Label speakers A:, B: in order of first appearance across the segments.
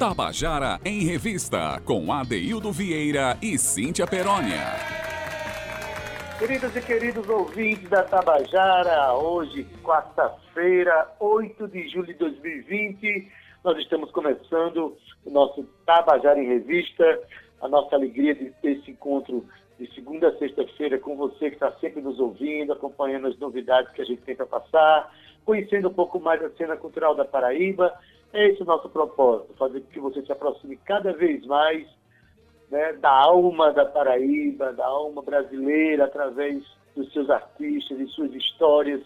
A: Tabajara em Revista, com Adeildo Vieira e Cíntia Perónia.
B: Queridos e queridos ouvintes da Tabajara, hoje, quarta-feira, 8 de julho de 2020, nós estamos começando o nosso Tabajara em Revista, a nossa alegria de ter esse encontro de segunda a sexta-feira com você que está sempre nos ouvindo, acompanhando as novidades que a gente tem para passar, conhecendo um pouco mais a cena cultural da Paraíba é esse o nosso propósito, fazer com que você se aproxime cada vez mais né, da alma da Paraíba, da alma brasileira, através dos seus artistas e suas histórias,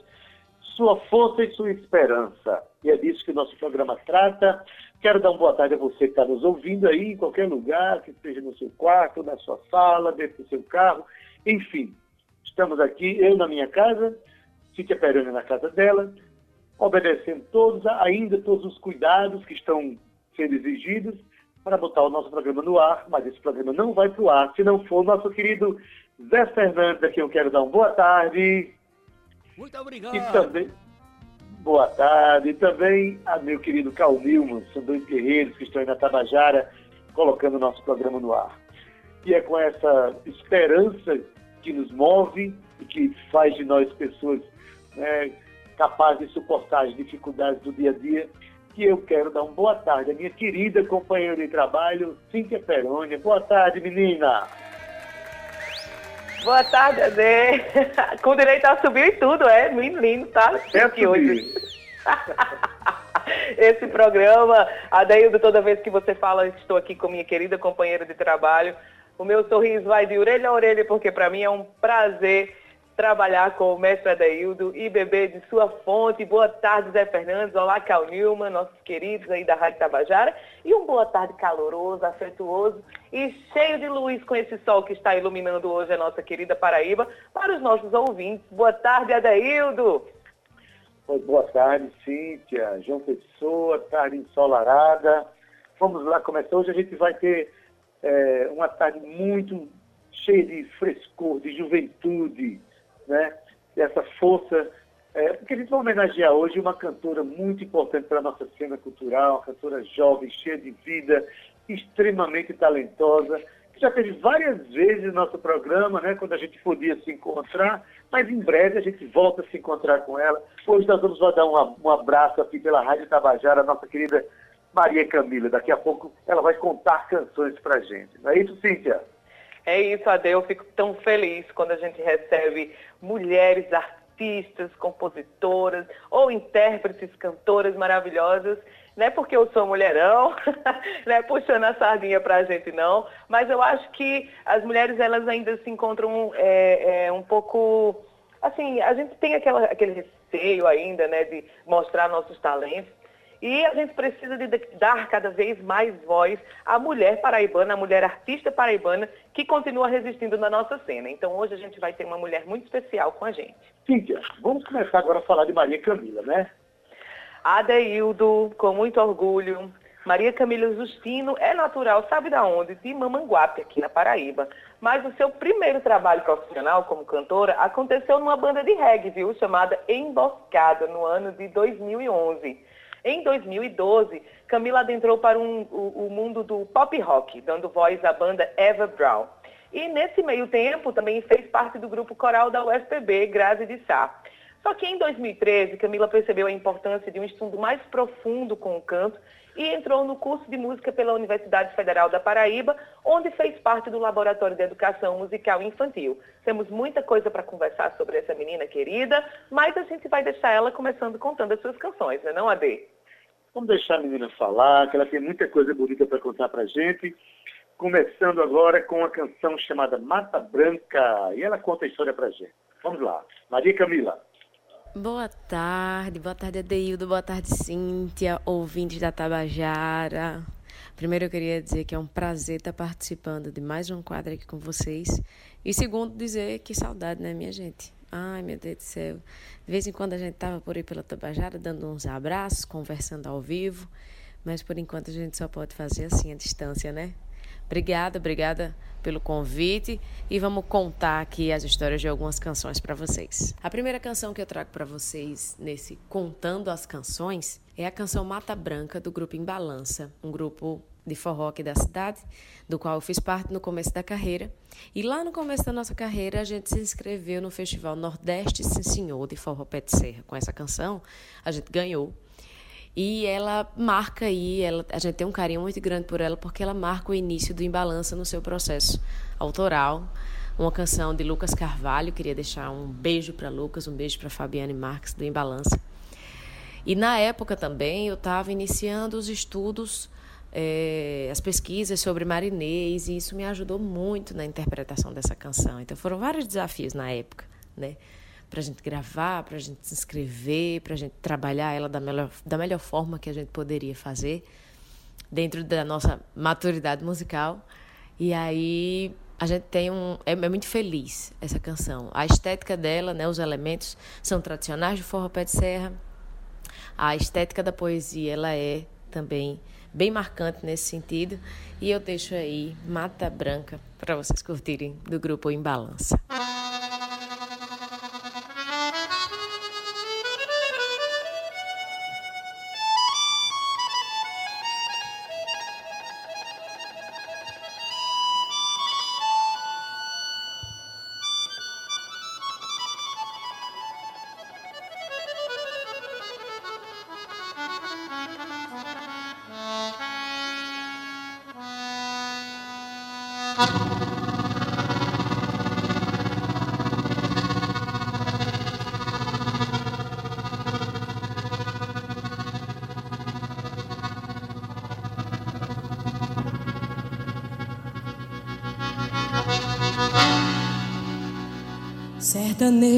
B: sua força e sua esperança. E é disso que o nosso programa trata. Quero dar uma boa tarde a você que está nos ouvindo aí, em qualquer lugar, que esteja no seu quarto, na sua sala, dentro do seu carro, enfim. Estamos aqui, eu na minha casa, Cíntia Peroni na casa dela, obedecendo todos, ainda todos os cuidados que estão sendo exigidos para botar o nosso programa no ar, mas esse programa não vai para o ar se não for o nosso querido Zé Fernandes, a quem eu quero dar uma boa tarde.
C: Muito obrigado.
B: E também, boa tarde. E também a meu querido Cal Nilman, são dois guerreiros que estão aí na Tabajara, colocando o nosso programa no ar. E é com essa esperança que nos move e que faz de nós pessoas né, capaz de suportar as dificuldades do dia a dia, que eu quero dar uma boa tarde à minha querida companheira de trabalho, Cíntia Perônia. Boa tarde, menina!
D: Boa tarde, Adê. Com direito a subir e tudo, é? Menino, tá?
B: É aqui hoje.
D: Esse programa, Adeildo, toda vez que você fala, estou aqui com minha querida companheira de trabalho, o meu sorriso vai de orelha a orelha, porque para mim é um prazer trabalhar com o mestre Adaildo e beber de sua fonte. Boa tarde, Zé Fernandes. Olá, Cal nossos queridos aí da Rádio Tabajara. E um boa tarde caloroso, afetuoso e cheio de luz com esse sol que está iluminando hoje a nossa querida Paraíba para os nossos ouvintes. Boa tarde, Adaildo.
B: Boa tarde, Cíntia, João Pessoa, tarde ensolarada. Vamos lá começar. Hoje a gente vai ter é, uma tarde muito cheia de frescor, de juventude, né? essa força. É, porque a gente vai homenagear hoje uma cantora muito importante para a nossa cena cultural, uma cantora jovem, cheia de vida, extremamente talentosa, que já teve várias vezes no nosso programa, né, quando a gente podia se encontrar, mas em breve a gente volta a se encontrar com ela. Hoje nós vamos dar um, um abraço aqui pela Rádio Tabajara, nossa querida Maria Camila. Daqui a pouco ela vai contar canções para gente. Não é isso, Cíntia?
D: É isso, Ade. Eu fico tão feliz quando a gente recebe mulheres artistas, compositoras ou intérpretes, cantoras maravilhosas. Não é porque eu sou mulherão, não é puxando a sardinha para a gente não, mas eu acho que as mulheres elas ainda se encontram é, é, um pouco assim, a gente tem aquela, aquele receio ainda, né, de mostrar nossos talentos. E a gente precisa de dar cada vez mais voz à mulher paraibana, à mulher artista paraibana, que continua resistindo na nossa cena. Então hoje a gente vai ter uma mulher muito especial com a gente.
B: Cíntia, vamos começar agora a falar de Maria Camila, né?
D: Adeildo, com muito orgulho. Maria Camila Justino é natural, sabe da onde? De Mamanguape, aqui na Paraíba. Mas o seu primeiro trabalho profissional como cantora aconteceu numa banda de reggae, viu? Chamada Emboscada, no ano de 2011. Em 2012, Camila adentrou para um, o, o mundo do pop rock, dando voz à banda Eva Brown. E nesse meio tempo também fez parte do grupo coral da UFPB, Grazi de Sá. Só que em 2013, Camila percebeu a importância de um estudo mais profundo com o canto e entrou no curso de música pela Universidade Federal da Paraíba, onde fez parte do Laboratório de Educação Musical Infantil. Temos muita coisa para conversar sobre essa menina querida, mas a gente vai deixar ela começando contando as suas canções, não é não, Ade?
B: Vamos deixar a menina falar, que ela tem muita coisa bonita para contar para a gente. Começando agora com uma canção chamada Mata Branca, e ela conta a história para a gente. Vamos lá. Maria Camila.
E: Boa tarde, boa tarde Adeildo, boa tarde Cíntia, ouvintes da Tabajara. Primeiro eu queria dizer que é um prazer estar participando de mais um quadro aqui com vocês. E segundo, dizer que saudade, né, minha gente? Ai, meu Deus do céu. De vez em quando a gente tava por aí pela Tabajara dando uns abraços, conversando ao vivo, mas por enquanto a gente só pode fazer assim, a distância, né? Obrigada, obrigada pelo convite e vamos contar aqui as histórias de algumas canções para vocês. A primeira canção que eu trago para vocês nesse Contando as Canções é a canção Mata Branca do grupo Embalança, um grupo de forró aqui da cidade, do qual eu fiz parte no começo da carreira. E lá no começo da nossa carreira, a gente se inscreveu no Festival Nordeste Sim Senhor de Forró Pé de Serra. Com essa canção, a gente ganhou. E ela marca aí, ela, a gente tem um carinho muito grande por ela, porque ela marca o início do Embalança no seu processo autoral. Uma canção de Lucas Carvalho, queria deixar um beijo para Lucas, um beijo para Fabiane Marques do Embalança. E na época também eu estava iniciando os estudos, é, as pesquisas sobre marinês, e isso me ajudou muito na interpretação dessa canção. Então foram vários desafios na época, né? Para a gente gravar, para a gente se inscrever, para a gente trabalhar ela da melhor, da melhor forma que a gente poderia fazer, dentro da nossa maturidade musical. E aí a gente tem um. É, é, muito feliz essa canção. A estética dela, né, os elementos são tradicionais do forró pé de serra. A estética da poesia ela é também bem marcante nesse sentido. E eu deixo aí Mata Branca para vocês curtirem do grupo Em Balança.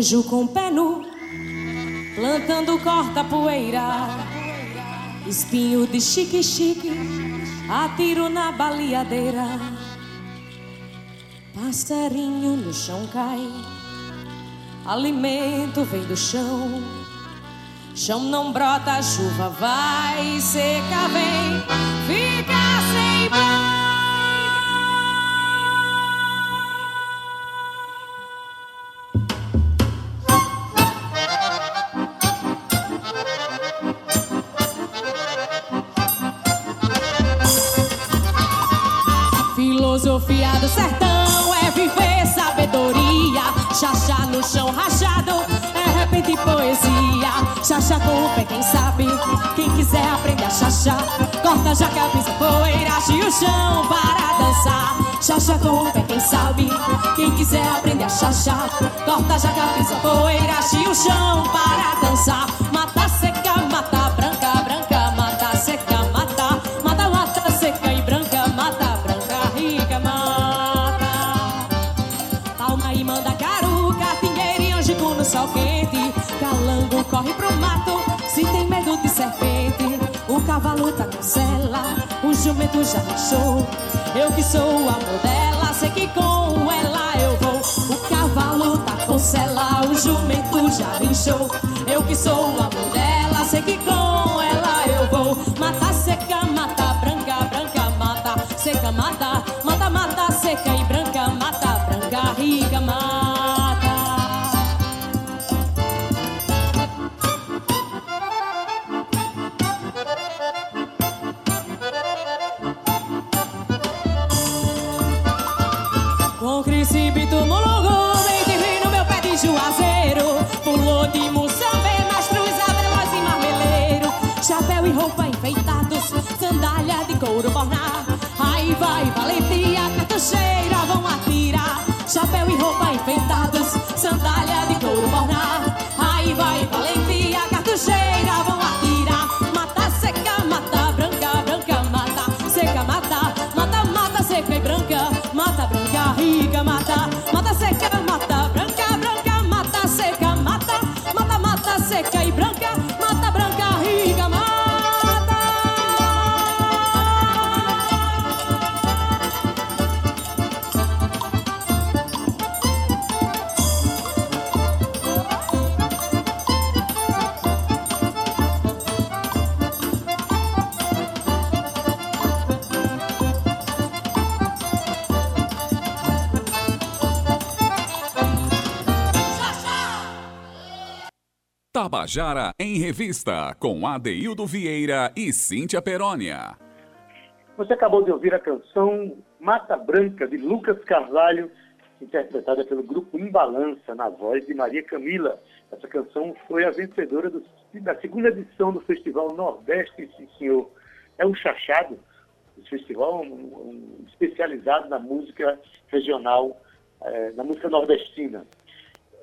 C: Sertanejo com pé nu, plantando corta-poeira, espinho de chique-chique, atiro na baleadeira. Passarinho no chão cai, alimento vem do chão. Chão não brota, chuva vai, seca vem, fica sem banho. Chachá com o pé, quem sabe? Quem quiser aprender a chachá, corta já cabeça, poeira, e o chão para dançar. Chachá com o pé, quem sabe? Quem quiser aprender a chachá, corta já cabeça, poeira, e o chão para dançar. Mata seca, mata branca, branca, mata seca, mata, mata, mata seca e branca, mata branca, rica, mata. Palma e manda cara sol quente, calango corre pro mato, se tem medo de serpente, o cavalo tá com o jumento já deixou, eu que sou o amor dela, sei que com ela eu vou, o cavalo tá com o jumento já deixou, eu que sou amor
A: Tabajara em Revista, com Adeildo Vieira e Cíntia Perónia.
B: Você acabou de ouvir a canção Mata Branca, de Lucas Carvalho, interpretada pelo grupo Imbalança, na voz de Maria Camila. Essa canção foi a vencedora do, da segunda edição do Festival Nordeste, sim, senhor. É um chachado, um festival um, um, especializado na música regional, é, na música nordestina.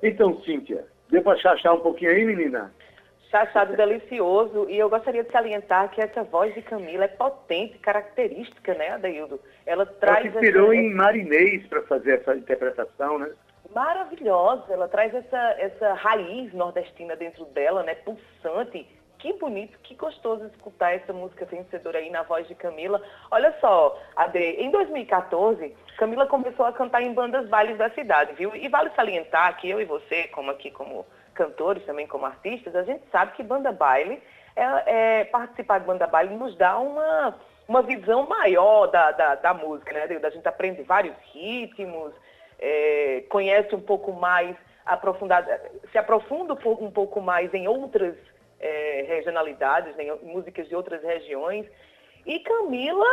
B: Então, Cíntia, deu para chachar um pouquinho aí, menina?
D: Chachado delicioso. E eu gostaria de salientar que essa voz de Camila é potente, característica, né, Adeildo?
B: Ela traz. Ela se inspirou essa... em Marinês para fazer essa interpretação, né?
D: Maravilhosa. Ela traz essa, essa raiz nordestina dentro dela, né? Pulsante. Que bonito, que gostoso escutar essa música vencedora aí na voz de Camila. Olha só, Ade, em 2014, Camila começou a cantar em bandas bailes da cidade, viu? E vale salientar que eu e você, como aqui como cantores, também como artistas, a gente sabe que banda baile, é, é, participar de banda baile nos dá uma, uma visão maior da, da, da música, né? A gente aprende vários ritmos, é, conhece um pouco mais aprofundado, se aprofunda um pouco mais em outras é, regionalidades, em músicas de outras regiões. E Camila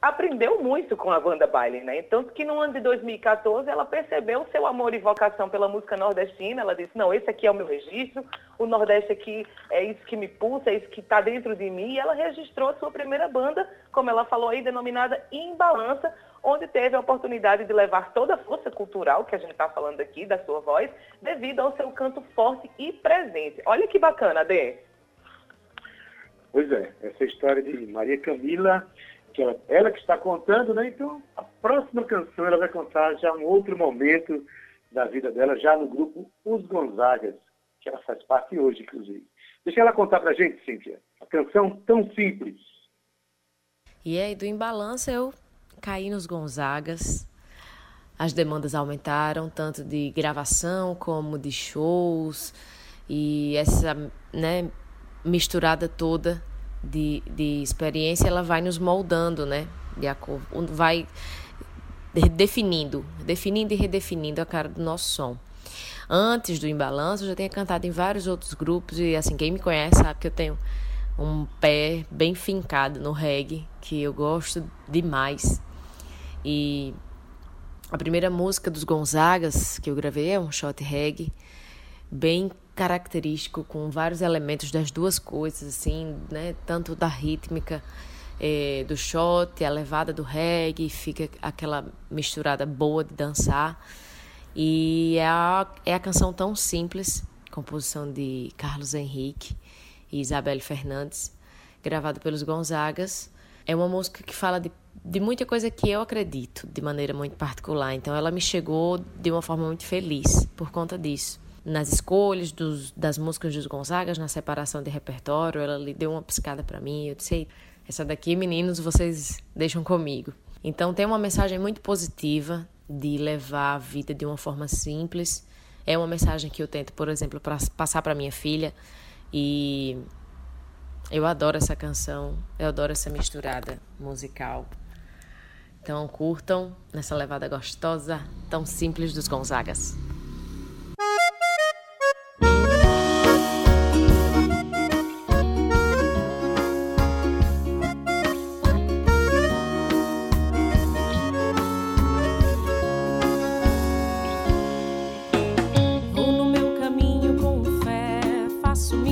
D: aprendeu muito com a banda baile, né? Tanto que no ano de 2014 ela percebeu seu amor e vocação pela música nordestina. Ela disse: não, esse aqui é o meu registro, o Nordeste aqui é isso que me pulsa, é isso que está dentro de mim. E ela registrou a sua primeira banda, como ela falou aí, denominada Em Balança, onde teve a oportunidade de levar toda a força cultural que a gente está falando aqui, da sua voz, devido ao seu canto forte e presente. Olha que bacana, Dê.
B: Pois é, essa história de Maria Camila que ela, ela, que está contando, né? Então, a próxima canção ela vai contar já um outro momento da vida dela, já no grupo Os Gonzagas, que ela faz parte hoje, inclusive. Deixa ela contar pra gente, Cíntia, a canção tão simples.
E: E aí, do Embalança, eu caí nos Gonzagas. As demandas aumentaram, tanto de gravação como de shows. E essa né, misturada toda de, de experiência, ela vai nos moldando, né? De acordo, vai definindo, definindo e redefinindo a cara do nosso som. Antes do Embalanço, eu já tinha cantado em vários outros grupos e assim, quem me conhece sabe que eu tenho um pé bem fincado no reggae, que eu gosto demais. E a primeira música dos Gonzagas que eu gravei é um shot reggae, bem característico, com vários elementos das duas coisas, assim, né? Tanto da rítmica é, do shot, a levada do reggae, fica aquela misturada boa de dançar. E é a, é a canção tão simples, composição de Carlos Henrique e Isabelle Fernandes, gravada pelos Gonzagas. É uma música que fala de, de muita coisa que eu acredito, de maneira muito particular. Então ela me chegou de uma forma muito feliz por conta disso nas escolhas dos, das músicas dos Gonzagas, na separação de repertório, ela lhe deu uma piscada para mim. Eu disse: essa daqui, meninos, vocês deixam comigo. Então tem uma mensagem muito positiva de levar a vida de uma forma simples. É uma mensagem que eu tento, por exemplo, pra passar para minha filha e eu adoro essa canção, eu adoro essa misturada musical. Então curtam nessa levada gostosa, tão simples dos Gonzagas.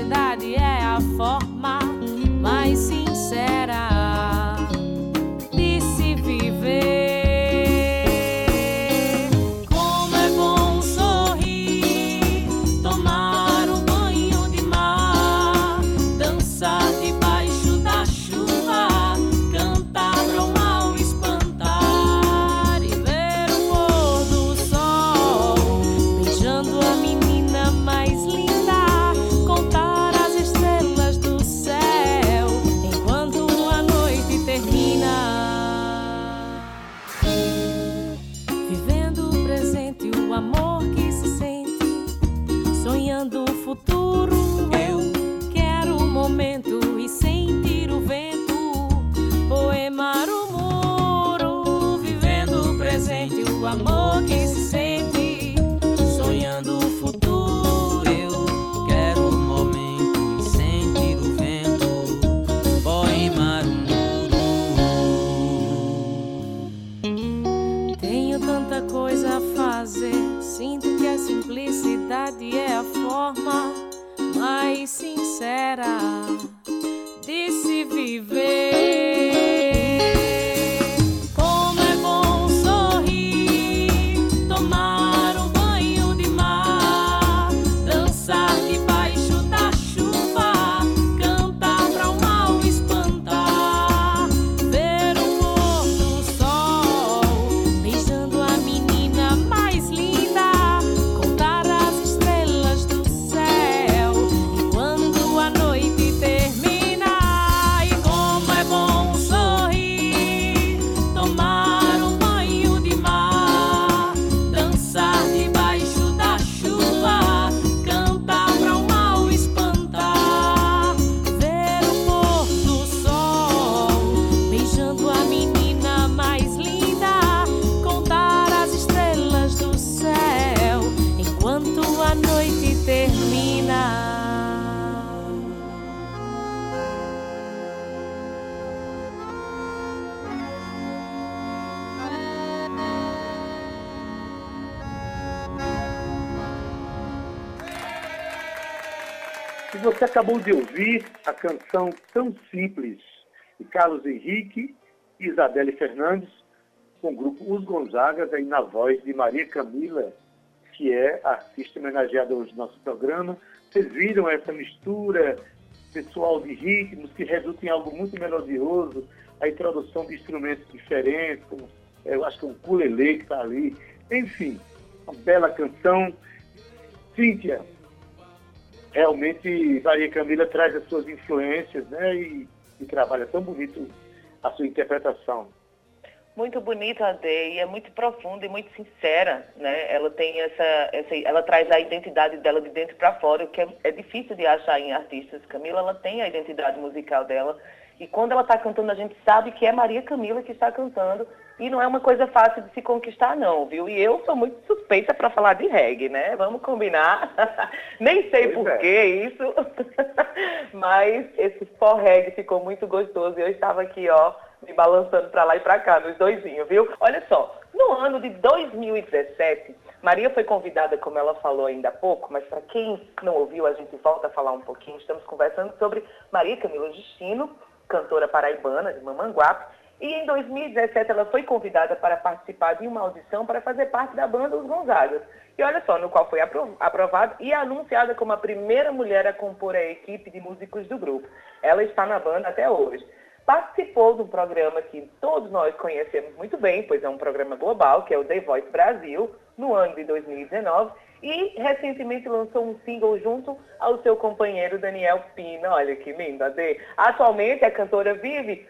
C: simplicidade é
B: Acabou de ouvir a canção Tão Simples de Carlos Henrique e Isabelle Fernandes, com o grupo Os Gonzagas, aí na voz de Maria Camila, que é artista homenageada hoje no nosso programa. Vocês viram essa mistura pessoal de ritmos que resulta em algo muito melodioso, a introdução de instrumentos diferentes, como eu acho que é um ukulele que está ali. Enfim, uma bela canção. Cíntia, realmente Maria Camila traz as suas influências, né? E, e trabalha tão bonito a sua interpretação.
D: Muito bonita a e é muito profunda e muito sincera, né? Ela tem essa, essa ela traz a identidade dela de dentro para fora, o que é, é, difícil de achar em artistas. Camila, ela tem a identidade musical dela e quando ela está cantando, a gente sabe que é Maria Camila que está cantando e não é uma coisa fácil de se conquistar, não, viu? E eu sou muito suspeita para falar de reggae, né? Vamos combinar. Nem sei por é. que isso, mas esse for reggae ficou muito gostoso. E eu estava aqui, ó, me balançando para lá e para cá, nos doisinhos, viu? Olha só, no ano de 2017, Maria foi convidada, como ela falou ainda há pouco, mas para quem não ouviu, a gente volta a falar um pouquinho. Estamos conversando sobre Maria Camila Justino, cantora paraibana de Mamanguape, e em 2017 ela foi convidada para participar de uma audição para fazer parte da banda Os Gonzagas. E olha só, no qual foi aprovada e anunciada como a primeira mulher a compor a equipe de músicos do grupo. Ela está na banda até hoje. Participou de um programa que todos nós conhecemos muito bem, pois é um programa global, que é o The Voice Brasil, no ano de 2019, e recentemente lançou um single junto ao seu companheiro Daniel Pina. Olha que lindo, Ade. Atualmente a cantora vive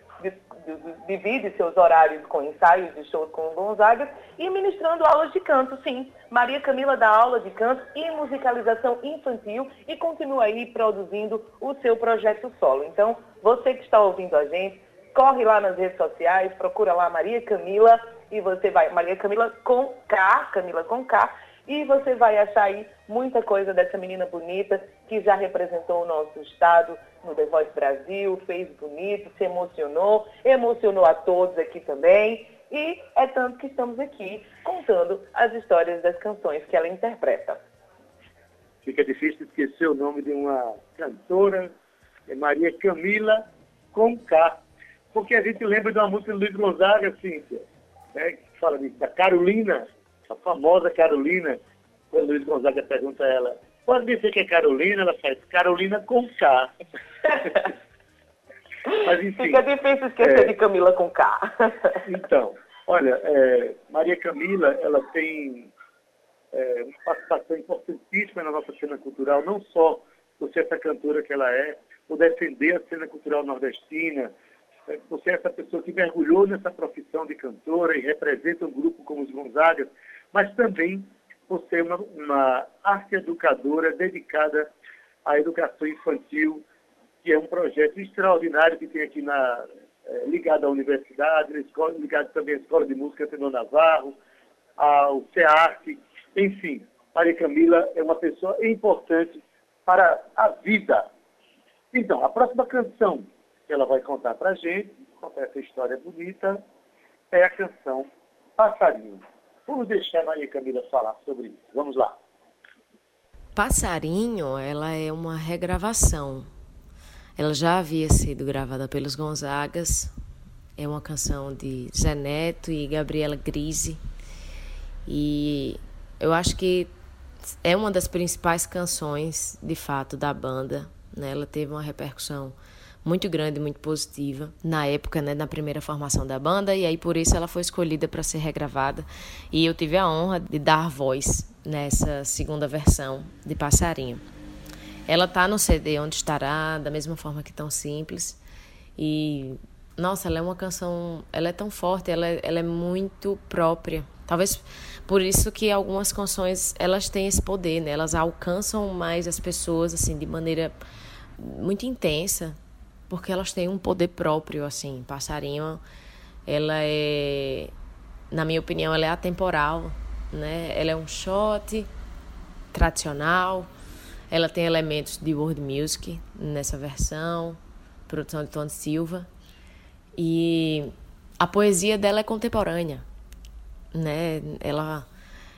D: divide seus horários com ensaios de shows com o Gonzaga e ministrando aulas de canto, sim. Maria Camila dá aula de canto e musicalização infantil e continua aí produzindo o seu projeto solo. Então, você que está ouvindo a gente, corre lá nas redes sociais, procura lá Maria Camila e você vai, Maria Camila com K, Camila com K, e você vai achar aí muita coisa dessa menina bonita que já representou o nosso estado no The Voice Brasil, fez bonito, se emocionou, emocionou a todos aqui também. E é tanto que estamos aqui contando as histórias das canções que ela interpreta.
B: Fica difícil esquecer o nome de uma cantora, é Maria Camila K. Porque a gente lembra de uma música do Luiz Gonzaga, Cíntia, né, que fala de, da Carolina, a famosa Carolina, quando Luiz Gonzaga pergunta a ela, pode dizer que é Carolina? Ela faz Carolina com K.
D: Mas, enfim, Fica difícil esquecer é, de Camila com K.
B: então, olha, é, Maria Camila, ela tem é, uma participação importantíssima na nossa cena cultural, não só por ser essa cantora que ela é, por defender a cena cultural nordestina, é, por ser essa pessoa que mergulhou nessa profissão de cantora e representa um grupo como os Gonzagas, mas também por ser uma, uma arte educadora dedicada à educação infantil, que é um projeto extraordinário que tem aqui na, é, ligado à universidade, escola, ligado também à Escola de Música Tenor Navarro, ao CEARTE, enfim, Maria Camila é uma pessoa importante para a vida. Então, a próxima canção que ela vai contar para a gente, contar essa história bonita, é a canção Passarinho. Vamos deixar a Maria Camila falar sobre isso. Vamos lá.
E: Passarinho, ela é uma regravação. Ela já havia sido gravada pelos Gonzagas. É uma canção de Zé Neto e Gabriela Grise. E eu acho que é uma das principais canções, de fato, da banda. Né? Ela teve uma repercussão muito grande, muito positiva na época, né, na primeira formação da banda, e aí por isso ela foi escolhida para ser regravada. E eu tive a honra de dar voz nessa segunda versão de Passarinho. Ela tá no CD onde estará, da mesma forma que tão simples. E nossa, ela é uma canção, ela é tão forte, ela, ela é muito própria. Talvez por isso que algumas canções elas têm esse poder, né? Elas alcançam mais as pessoas assim de maneira muito intensa, porque elas têm um poder próprio assim. Passarinho, ela é, na minha opinião, ela é atemporal, né? Ela é um shot tradicional. Ela tem elementos de world music nessa versão, produção de Tony Silva. E a poesia dela é contemporânea né? Ela,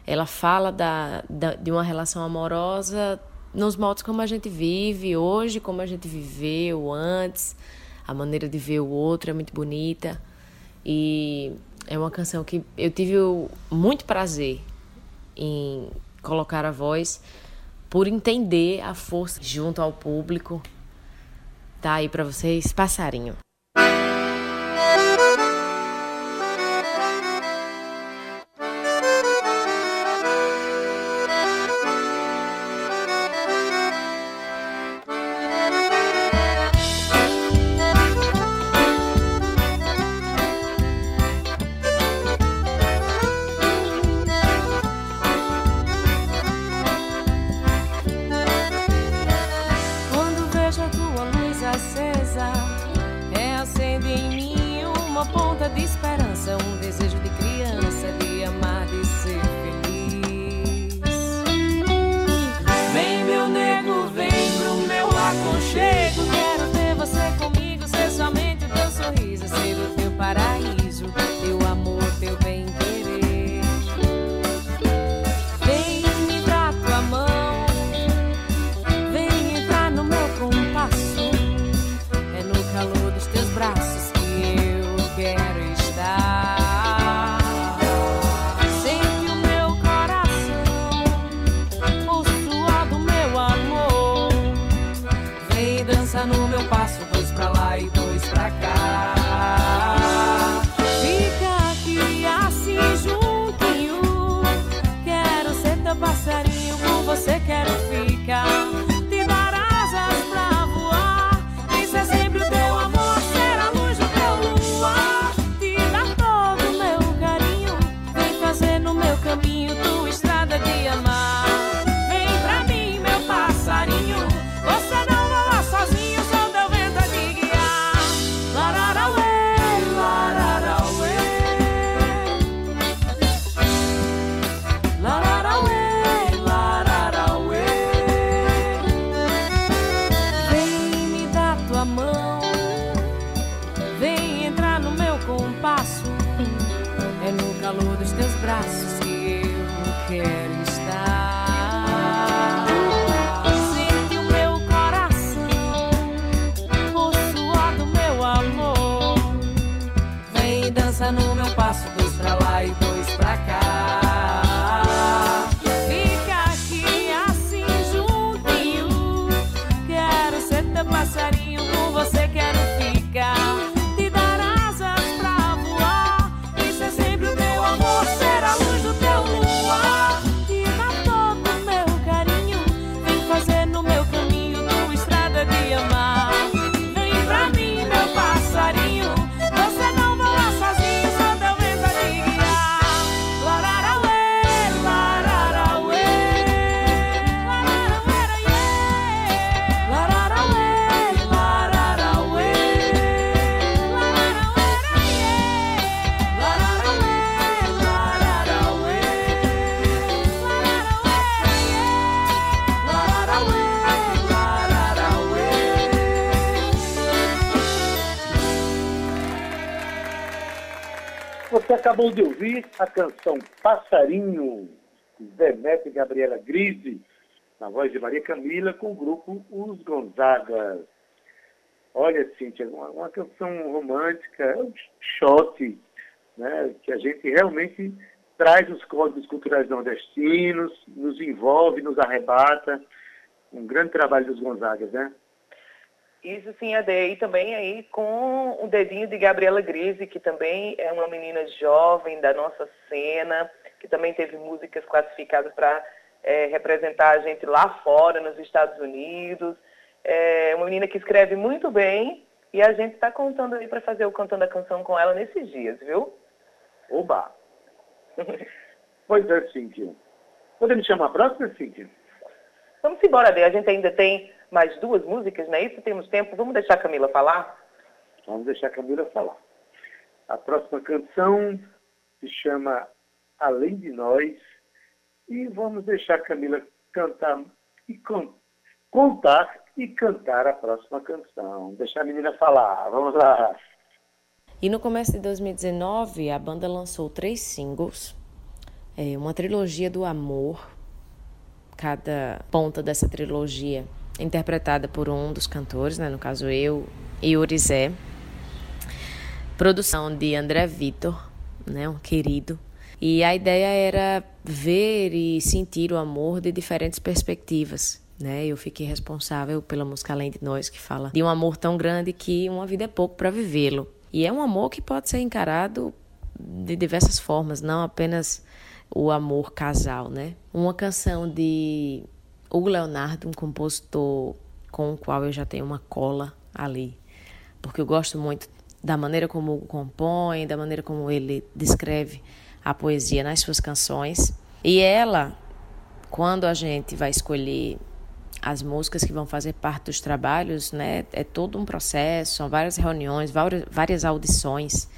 E: ela fala da, da, de uma relação amorosa nos modos como a gente vive hoje, como a gente viveu antes. A maneira de ver o outro é muito bonita. E é uma canção que eu tive muito prazer em colocar a voz por entender a força junto ao público. Tá aí para vocês, passarinho. shame.
C: Calor dos teus braços que
B: acabou de ouvir a canção Passarinho, Zé Neto e Gabriela Grise, na voz de Maria Camila, com o grupo Os Gonzagas. Olha, Cíntia, uma, uma canção romântica, é um shot, né, que a gente realmente traz os códigos culturais nordestinos, nos envolve, nos arrebata. Um grande trabalho dos Gonzagas, né?
D: Isso sim, Ade, e também aí com o dedinho de Gabriela Grise, que também é uma menina jovem da nossa cena, que também teve músicas classificadas para representar a gente lá fora, nos Estados Unidos. É uma menina que escreve muito bem e a gente está contando aí para fazer o Cantando a Canção com ela nesses dias, viu?
B: Oba! pois é, Cíntia. Podemos chamar a próxima, Cíntia?
D: Vamos embora, Ade. A gente ainda tem mais duas músicas, não é isso? Temos tempo. Vamos deixar a Camila falar?
B: Vamos deixar a Camila falar. A próxima canção se chama Além de Nós e vamos deixar a Camila cantar e con contar e cantar a próxima canção. Deixar a menina falar. Vamos lá.
E: E no começo de 2019, a banda lançou três singles, é, uma trilogia do amor. Cada ponta dessa trilogia interpretada por um dos cantores, né, no caso eu e Urizé. Produção de André Vitor, né, um querido. E a ideia era ver e sentir o amor de diferentes perspectivas. Né? Eu fiquei responsável pela música Além de Nós, que fala de um amor tão grande que uma vida é pouco para vivê-lo. E é um amor que pode ser encarado de diversas formas, não apenas o amor casal, né? Uma canção de Hugo Leonardo, um compositor com o qual eu já tenho uma cola ali, porque eu gosto muito da maneira como o compõe, da maneira como ele descreve a poesia nas suas canções. E ela, quando a gente vai escolher as músicas que vão fazer parte dos trabalhos, né, é todo um processo, são várias reuniões, várias audições.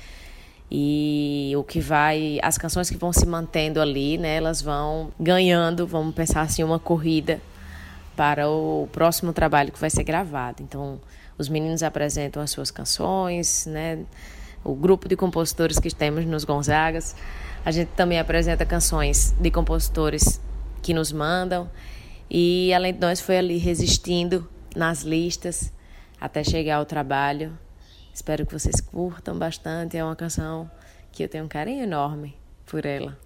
E: E o que vai, as canções que vão se mantendo ali, né, elas vão ganhando, vamos pensar assim, uma corrida para o próximo trabalho que vai ser gravado. Então, os meninos apresentam as suas canções, né, o grupo de compositores que temos nos Gonzagas. A gente também apresenta canções de compositores que nos mandam. E além de nós, foi ali resistindo nas listas até chegar ao trabalho. Espero que vocês curtam bastante. É uma canção que eu tenho um carinho enorme por ela.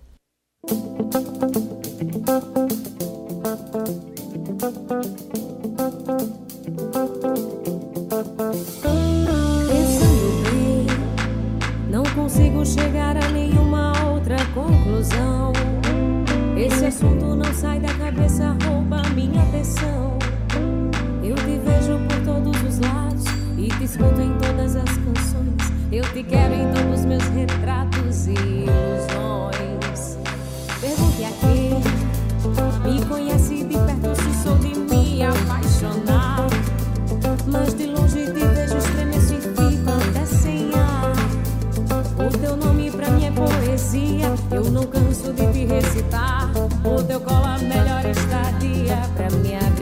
C: Pensando bem, não consigo chegar a nenhuma outra conclusão. Esse assunto não sai da cabeça, rouba minha atenção. Eu te vejo por todos os lados e te escuto em todas. Eu te quero em todos os meus retratos e ilusões. Pergunte a quem me conhece de perto se sou de me apaixonar. Mas de longe te vejo estremeço e fico até sem ar. O teu nome pra mim é poesia, eu não canso de te recitar. O teu colo a melhor estadia pra me abrigar.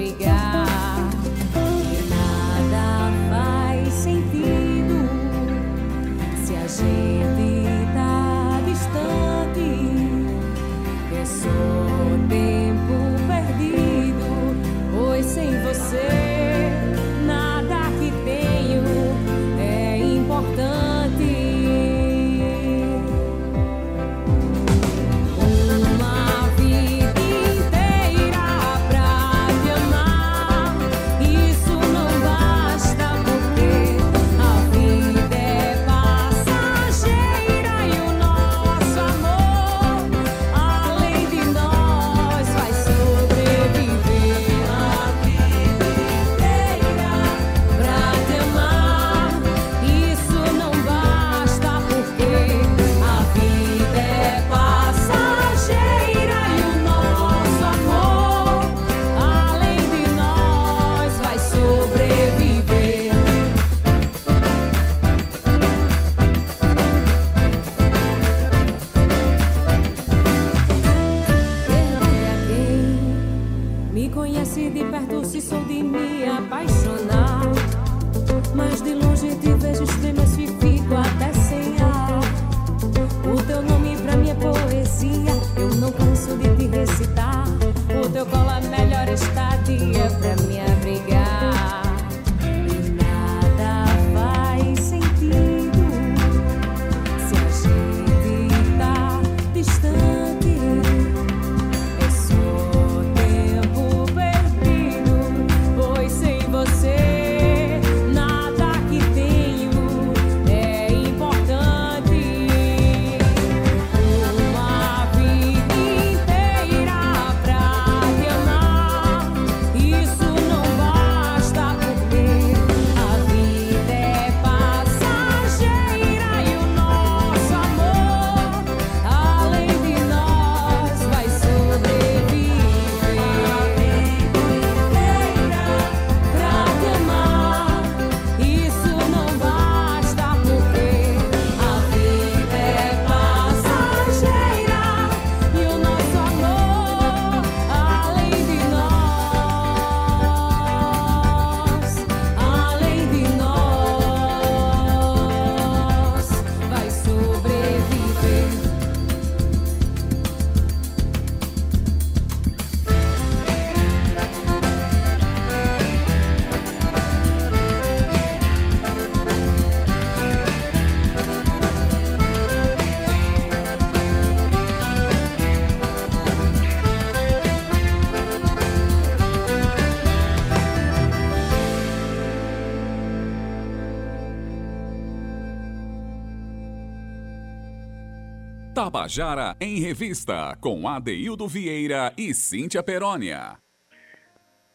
A: Tabajara em Revista, com Adeildo Vieira e Cíntia Perónia.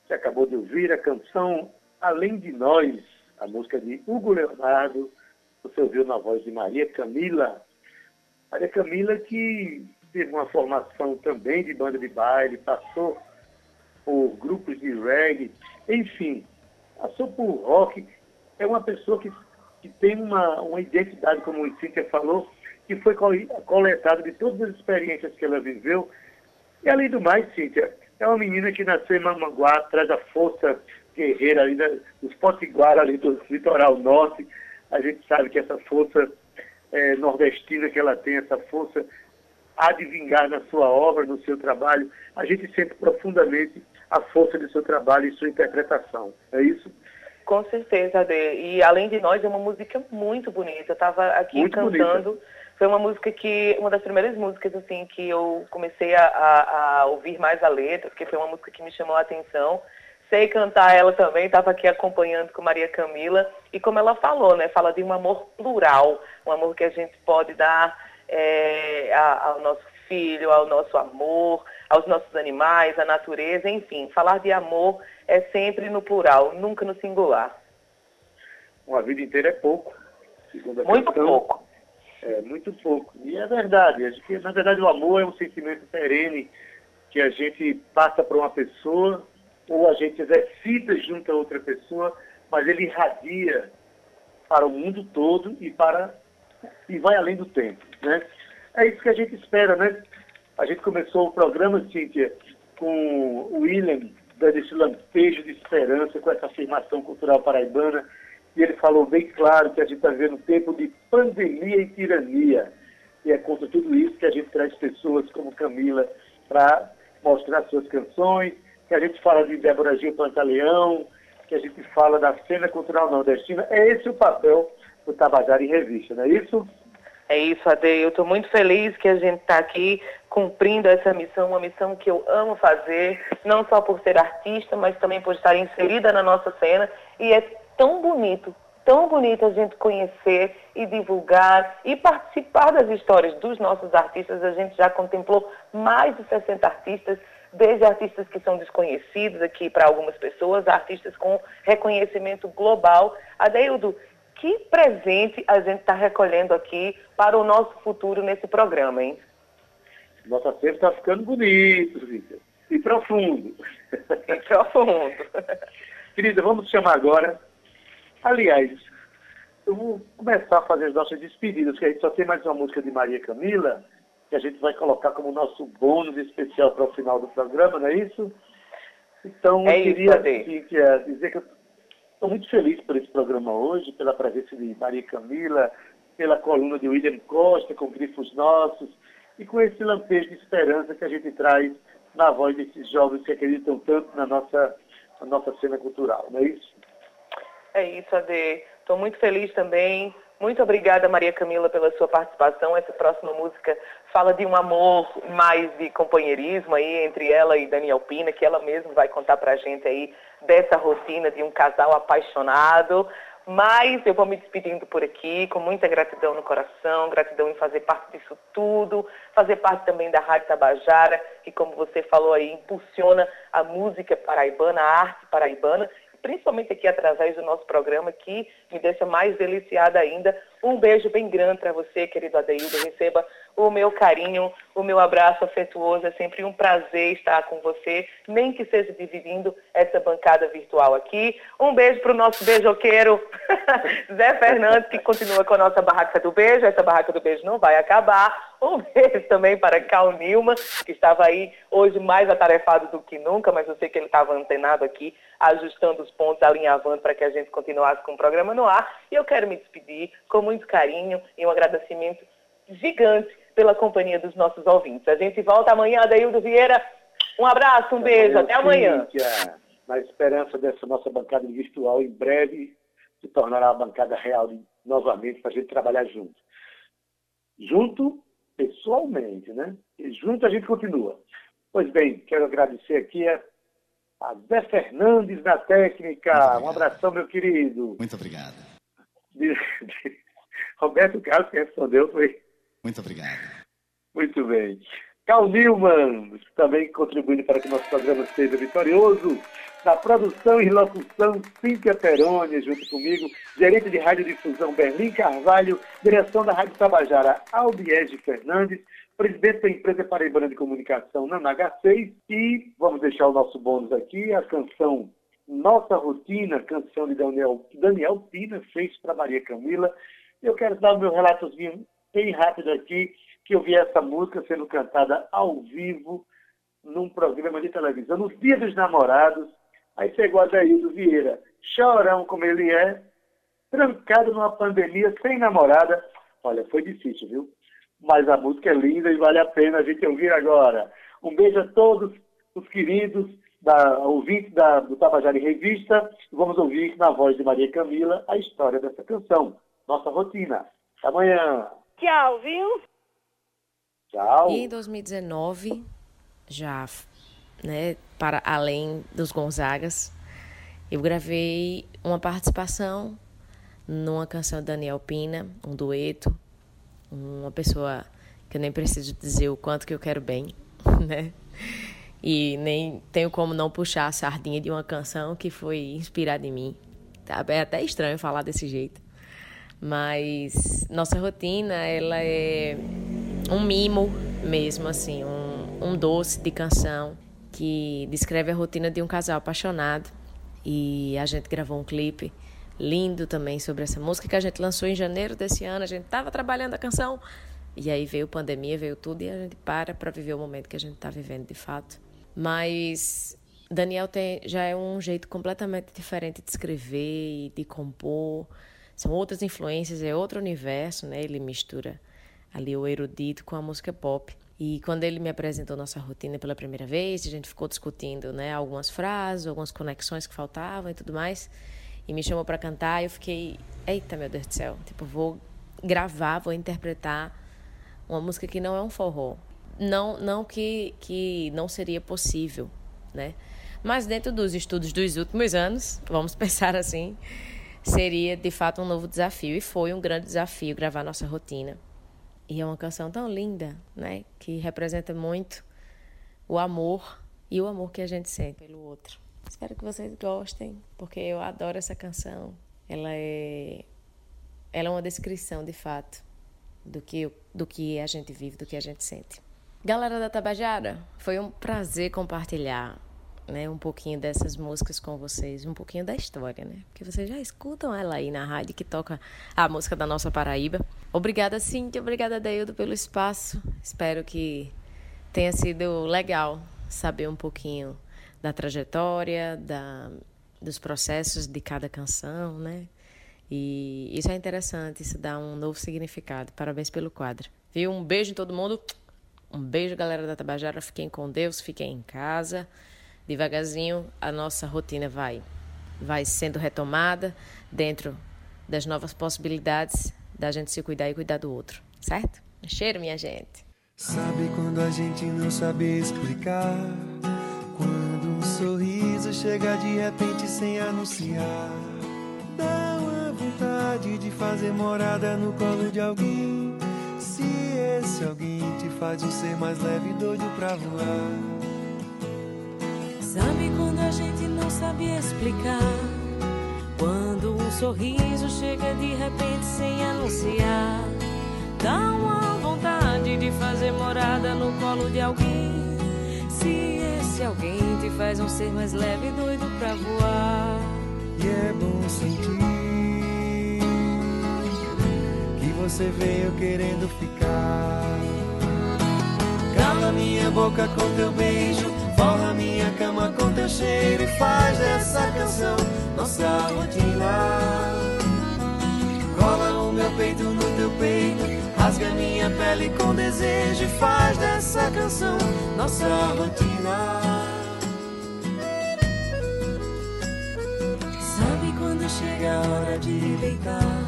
B: Você acabou de ouvir a canção Além de Nós, a música de Hugo Leonardo. Você ouviu na voz de Maria Camila. Maria Camila que teve uma formação também de banda de baile, passou por grupos de reggae, enfim, passou por rock. É uma pessoa que, que tem uma, uma identidade, como o Cíntia falou, que foi coletada de todas as experiências que ela viveu. E além do mais, Cíntia, é uma menina que nasceu em Mamanguá, traz a força guerreira ali dos potiguara ali do litoral norte. A gente sabe que essa força é, nordestina que ela tem, essa força há de vingar na sua obra, no seu trabalho. A gente sente profundamente a força do seu trabalho e sua interpretação. É isso?
D: Com certeza, Ade. E além de nós, é uma música muito bonita. Eu estava aqui muito cantando. Bonita. Foi uma música que, uma das primeiras músicas assim que eu comecei a, a, a, ouvir mais a letra, porque foi uma música que me chamou a atenção. Sei cantar ela também, estava aqui acompanhando com Maria Camila. E como ela falou, né? Fala de um amor plural, um amor que a gente pode dar é, ao nosso filho, ao nosso amor, aos nossos animais, à natureza, enfim. Falar de amor é sempre no plural, nunca no singular.
B: Uma vida inteira é pouco.
D: Muito questão. pouco.
B: É, muito pouco. E é verdade. Acho que, na verdade, o amor é um sentimento perene que a gente passa para uma pessoa ou a gente exercita junto a outra pessoa, mas ele irradia para o mundo todo e para e vai além do tempo, né? É isso que a gente espera, né? A gente começou o programa, Cíntia, com o William dando esse lampejo de esperança com essa afirmação cultural paraibana e ele falou bem claro que a gente está vivendo um tempo de pandemia e tirania. E é contra tudo isso que a gente traz pessoas como Camila para mostrar suas canções, que a gente fala de Débora Gil Pantaleão, que a gente fala da cena cultural nordestina. É esse o papel do Tabajara em Revista, não é isso?
D: É isso, Ade. Eu estou muito feliz que a gente está aqui cumprindo essa missão, uma missão que eu amo fazer, não só por ser artista, mas também por estar inserida na nossa cena. E é tão bonito, tão bonito a gente conhecer e divulgar e participar das histórias dos nossos artistas. A gente já contemplou mais de 60 artistas, desde artistas que são desconhecidos aqui para algumas pessoas, artistas com reconhecimento global. Adeildo, que presente a gente está recolhendo aqui para o nosso futuro nesse programa, hein?
B: Nosso acervo está ficando bonito, Rita. E profundo.
D: E profundo.
B: Querida, vamos chamar agora Aliás, eu vou começar a fazer as nossas despedidas, que a gente só tem mais uma música de Maria Camila, que a gente vai colocar como nosso bônus especial para o final do programa, não é isso? Então,
D: é
B: eu queria Cíntia, dizer que eu estou muito feliz por esse programa hoje, pela presença de Maria Camila, pela coluna de William Costa, com Grifos Nossos, e com esse lampejo de esperança que a gente traz na voz desses jovens que acreditam tanto na nossa, na nossa cena cultural, não é isso?
D: É isso, Ade. Estou muito feliz também. Muito obrigada, Maria Camila, pela sua participação. Essa próxima música fala de um amor mais de companheirismo aí entre ela e Daniel Pina, que ela mesma vai contar pra gente aí dessa rotina de um casal apaixonado. Mas eu vou me despedindo por aqui, com muita gratidão no coração, gratidão em fazer parte disso tudo, fazer parte também da Rádio Tabajara, que, como você falou aí, impulsiona a música paraibana, a arte paraibana principalmente aqui através do nosso programa, que me deixa mais deliciada ainda. Um beijo bem grande para você, querido Adeildo. Receba o meu carinho, o meu abraço afetuoso. É sempre um prazer estar com você, nem que seja dividindo essa bancada virtual aqui. Um beijo para o nosso beijoqueiro Zé Fernandes, que continua com a nossa barraca do beijo. Essa barraca do beijo não vai acabar. Um beijo também para Cal Nilma, que estava aí hoje mais atarefado do que nunca, mas eu sei que ele estava antenado aqui, ajustando os pontos, alinhavando para que a gente continuasse com o programa no ar. E eu quero me despedir com muito carinho e um agradecimento gigante pela companhia dos nossos ouvintes. A gente volta amanhã, Adaildo Vieira. Um abraço, um beijo, até amanhã.
B: Cíntia, na esperança dessa nossa bancada virtual, em breve se tornará uma bancada real novamente para a gente trabalhar junto. Junto, pessoalmente, né? E junto a gente continua. Pois bem, quero agradecer aqui a, a Zé Fernandes na técnica. Um abração, meu querido.
F: Muito obrigado.
B: De, de, Roberto Carlos que respondeu foi
F: muito obrigado.
B: Muito bem. Cal Newman, também contribuindo para que nosso programa seja vitorioso. Na produção e locução, Cíntia Peroni, junto comigo, gerente de radiodifusão Berlim Carvalho, direção da Rádio Tabajara Albiege Fernandes, presidente da empresa Paraibana de Comunicação Nana H6 e vamos deixar o nosso bônus aqui, a canção Nossa Rotina, canção de Daniel, Daniel Pina, fez para Maria Camila. Eu quero dar o meu relatozinho bem rápido aqui, que eu vi essa música sendo cantada ao vivo num programa de televisão, nos Dias dos Namorados, Aí chegou Adaildo Vieira, chorão como ele é, trancado numa pandemia, sem namorada. Olha, foi difícil, viu? Mas a música é linda e vale a pena a gente ouvir agora. Um beijo a todos os queridos da, ouvintes da, do Tabajara em Revista. Vamos ouvir na voz de Maria Camila a história dessa canção, Nossa Rotina. Até amanhã.
F: Tchau, viu?
B: Tchau.
E: E em 2019, já né, para além dos Gonzagas. Eu gravei uma participação numa canção de Daniel Pina, um dueto, uma pessoa que eu nem preciso dizer o quanto que eu quero bem, né? E nem tenho como não puxar a sardinha de uma canção que foi inspirada em mim. Tá? É até estranho falar desse jeito. Mas nossa rotina, ela é um mimo mesmo, assim, um, um doce de canção que descreve a rotina de um casal apaixonado. E a gente gravou um clipe lindo também sobre essa música que a gente lançou em janeiro desse ano. A gente estava trabalhando a canção e aí veio pandemia, veio tudo e a gente para para viver o momento que a gente está vivendo de fato. Mas Daniel tem, já é um jeito completamente diferente de escrever e de compor. São outras influências, é outro universo, né? Ele mistura ali o erudito com a música pop. E quando ele me apresentou nossa rotina pela primeira vez, a gente ficou discutindo, né, algumas frases, algumas conexões que faltavam e tudo mais. E me chamou para cantar, eu fiquei, eita, meu Deus do céu, tipo, vou gravar, vou interpretar uma música que não é um forró. Não, não que que não seria possível, né? Mas dentro dos estudos dos últimos anos, vamos pensar assim, seria de fato um novo desafio e foi um grande desafio gravar nossa rotina. E é uma canção tão linda, né? Que representa muito o amor e o amor que a gente sente pelo outro. Espero que vocês gostem, porque eu adoro essa canção. Ela é, ela é uma descrição, de fato, do que, do que a gente vive, do que a gente sente. Galera da Tabajara, foi um prazer compartilhar né, um pouquinho dessas músicas com vocês, um pouquinho da história, né? Porque vocês já escutam ela aí na rádio que toca a música da nossa Paraíba. Obrigada, Cíntia, obrigada, Deildo, pelo espaço. Espero que tenha sido legal saber um pouquinho da trajetória, da, dos processos de cada canção, né? E isso é interessante, isso dá um novo significado. Parabéns pelo quadro. Viu? Um beijo em todo mundo. Um beijo, galera da Tabajara. Fiquem com Deus, fiquem em casa devagarzinho a nossa rotina vai vai sendo retomada dentro das novas possibilidades da gente se cuidar e cuidar do outro, certo? Cheiro, minha gente.
G: Sabe quando a gente não sabe explicar? Sorriso chega de repente sem anunciar, dá uma vontade de fazer morada no colo de alguém. Se esse alguém te faz um ser mais leve e doido pra voar.
C: Sabe quando a gente não sabe explicar? Quando um sorriso chega de repente sem anunciar, dá uma vontade de fazer morada no colo de alguém. Se esse alguém te faz um ser mais leve e doido pra voar.
G: E é bom sentir que você veio querendo ficar. Cala minha boca com teu beijo Forra minha cama com teu cheiro e faz dessa canção nossa rotina. Cola o meu peito no teu peito, rasga minha pele com desejo e faz dessa canção nossa rotina.
C: Sabe quando chega a hora de deitar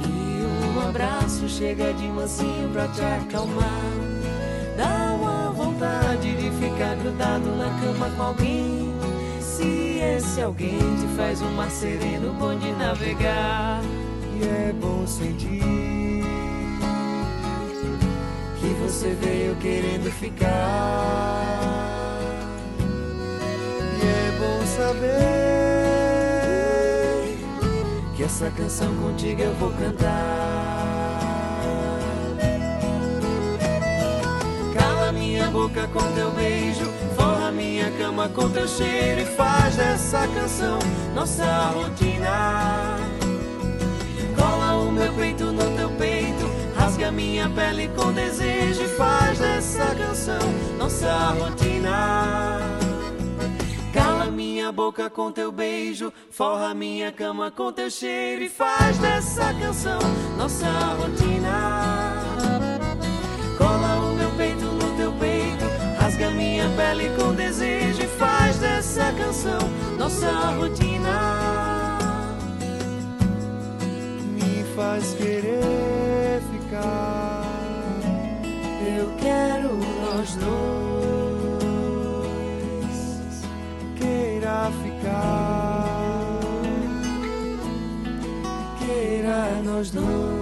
C: e um abraço chega de mansinho pra te acalmar? Dá uma vontade de ficar grudado na cama com alguém. Se esse alguém te faz um mar sereno, bom de navegar.
G: E é bom sentir
C: que você veio querendo ficar. E é bom saber que essa canção contigo eu vou cantar. Cala minha boca com teu beijo, forra minha cama com teu cheiro e faz dessa canção nossa rotina. Cola o meu peito no rasga minha pele com desejo e faz dessa canção nossa rotina. Cala minha boca com teu beijo, forra minha cama com teu cheiro e faz dessa canção nossa rotina. Cola o meu peito no teu peito, rasga minha pele com desejo e faz dessa canção nossa rotina. Me faz querer ficar. Eu quero nós dois. Queira ficar. Queira nós dois.